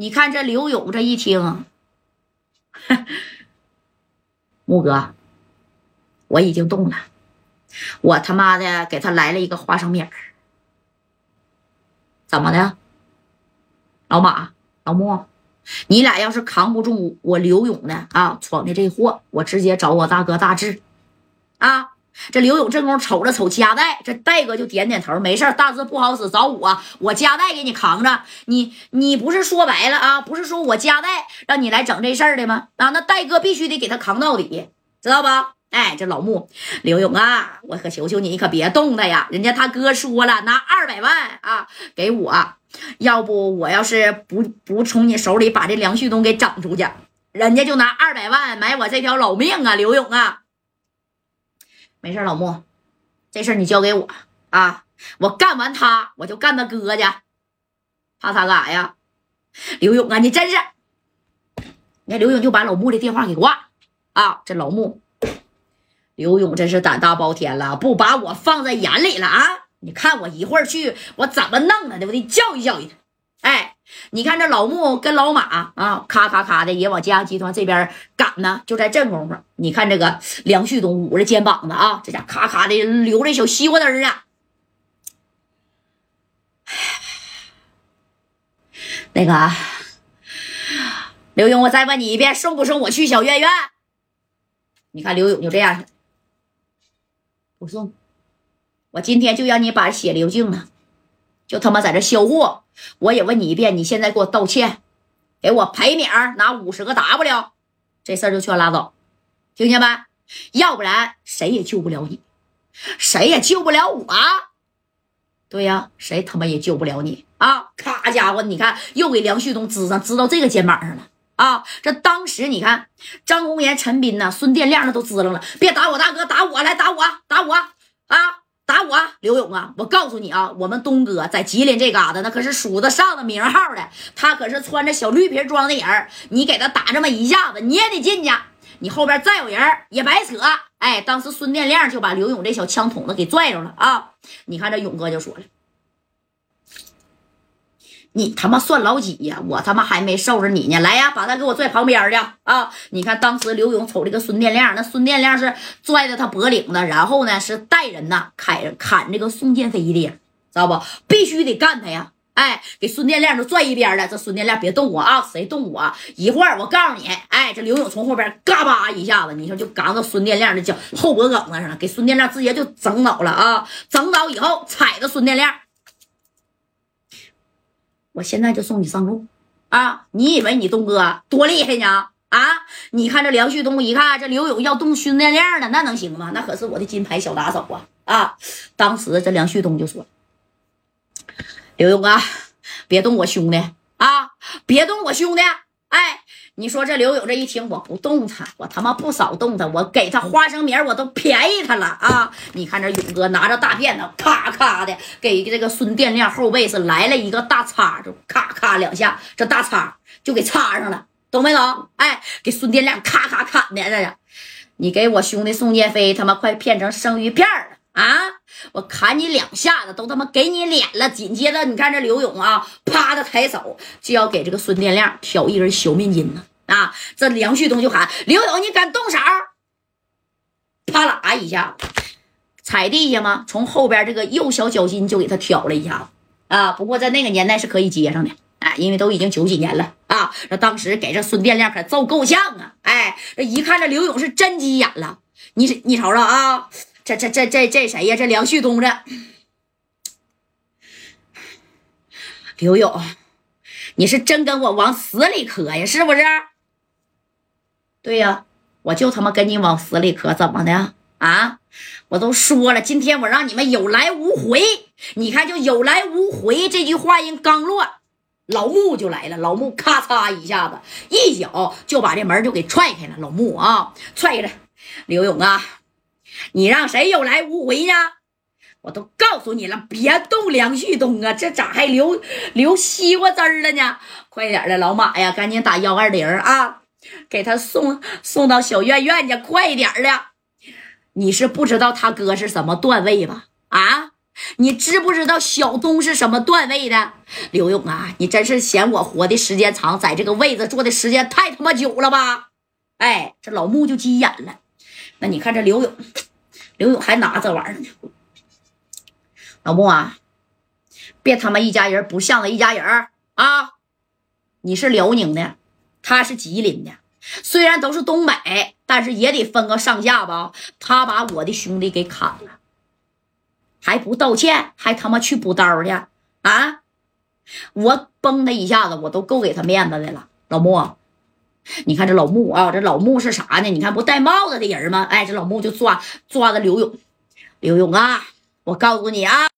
你看这刘勇这一听，木哥，我已经动了，我他妈的给他来了一个花生米儿，怎么的？老马、老穆，你俩要是扛不住我刘勇的啊闯的这祸，我直接找我大哥大志啊！这刘勇这功夫瞅着瞅加代，这戴哥就点点头，没事大字不好使，找我，我加代给你扛着。你你不是说白了啊？不是说我加代让你来整这事儿的吗？啊，那戴哥必须得给他扛到底，知道吧？哎，这老穆，刘勇啊，我可求求你，你可别动他呀！人家他哥说了，拿二百万啊给我，要不我要是不不从你手里把这梁旭东给整出去，人家就拿二百万买我这条老命啊！刘勇啊！没事，老穆，这事儿你交给我啊！我干完他，我就干他哥去，怕他干啥呀？刘勇啊，你真是，你看刘勇就把老穆的电话给挂啊！这老穆，刘勇真是胆大包天了，不把我放在眼里了啊！你看我一会儿去，我怎么弄他的？我得教育教育他。哎，你看这老穆跟老马啊，咔咔咔的也往嘉集团这边赶呢。就在这功夫，你看这个梁旭东捂着肩膀子啊，这家咔咔的流着小西瓜汁啊。那个刘勇，我再问你一遍，送不送我去小院院？你看刘勇就这样，不送。我今天就让你把血流净了。就他妈在这销货，我也问你一遍，你现在给我道歉，给我赔米儿，拿五十个 W，这事儿就全拉倒，听见没？要不然谁也救不了你，谁也救不了我。对呀，谁他妈也救不了你啊！咔家伙，你看又给梁旭东支上，支到这个肩膀上了啊！这当时你看张红岩、陈斌呐、孙殿亮那都支棱了，别打我大哥，打我来打我，打我啊！打我，刘勇啊！我告诉你啊，我们东哥在吉林这嘎达，那可是数得上的名号的。他可是穿着小绿皮装的人你给他打这么一下子，你也得进去。你后边再有人也白扯。哎，当时孙殿亮就把刘勇这小枪筒子给拽着了啊！你看这勇哥就说了。你他妈算老几呀？我他妈还没收拾你呢！来呀，把他给我拽旁边去啊！你看当时刘勇瞅这个孙殿亮，那孙殿亮是拽着他脖领子，然后呢是带人呐砍砍这个宋建飞的，知道不？必须得干他呀！哎，给孙殿亮都拽一边了。这孙殿亮别动我啊！谁动我？一会儿我告诉你，哎，这刘勇从后边嘎巴一下子，你说就嘎到孙殿亮的脚后脖梗子上了，给孙殿亮直接就整倒了啊！整倒以后踩着孙殿亮。我现在就送你上路，啊！你以为你东哥多厉害呢？啊！你看这梁旭东一看这刘勇要动训练量了，那能行吗？那可是我的金牌小打手啊！啊！当时这梁旭东就说：“刘勇啊，别动我兄弟啊，别动我兄弟！哎。”你说这刘勇这一听，我不动他，我他妈不少动他，我给他花生米我都便宜他了啊！你看这勇哥拿着大片子，咔咔的给这个孙殿亮后背是来了一个大叉，就咔咔两下，这大叉就给插上了，懂没懂？哎，给孙殿亮咔咔砍的，这是你给我兄弟宋建飞他妈快骗成生鱼片了啊！我砍你两下子都他妈给你脸了，紧接着你看这刘勇啊，啪的抬手就要给这个孙殿亮挑一根小面筋呢。啊！这梁旭东就喊刘勇，你敢动手？啪啦一下，踩地下吗？从后边这个右小脚心就给他挑了一下子啊！不过在那个年代是可以接上的，哎，因为都已经九几年了啊！这当时给这孙殿亮可揍够呛啊！哎，这一看这刘勇是真急眼了，你你瞅瞅啊，这这这这这谁呀？这梁旭东这刘勇，你是真跟我往死里磕呀？是不是？对呀，我就他妈跟你往死里磕，怎么的啊？我都说了，今天我让你们有来无回。你看，就有来无回这句话音刚落，老穆就来了。老穆咔嚓一下子，一脚就把这门就给踹开了。老穆啊，踹开了。刘勇啊，你让谁有来无回呢？我都告诉你了，别动梁旭东啊，这咋还流流西瓜汁了呢？快点的，老马呀，赶紧打幺二零啊！给他送送到小院院去，快一点的！你是不知道他哥是什么段位吧？啊，你知不知道小东是什么段位的？刘勇啊，你真是嫌我活的时间长，在这个位子坐的时间太他妈久了吧？哎，这老穆就急眼了。那你看这刘勇，刘勇还拿这玩意儿呢。老穆啊，别他妈一家人不像个一家人啊！你是辽宁的，他是吉林的，虽然都是东北，但是也得分个上下吧。他把我的兄弟给砍了。还不道歉，还他妈去补刀去啊！我崩他一下子，我都够给他面子的了。老穆，你看这老穆啊，这老穆是啥呢？你看不戴帽子的人吗？哎，这老穆就抓抓着刘勇，刘勇啊，我告诉你啊。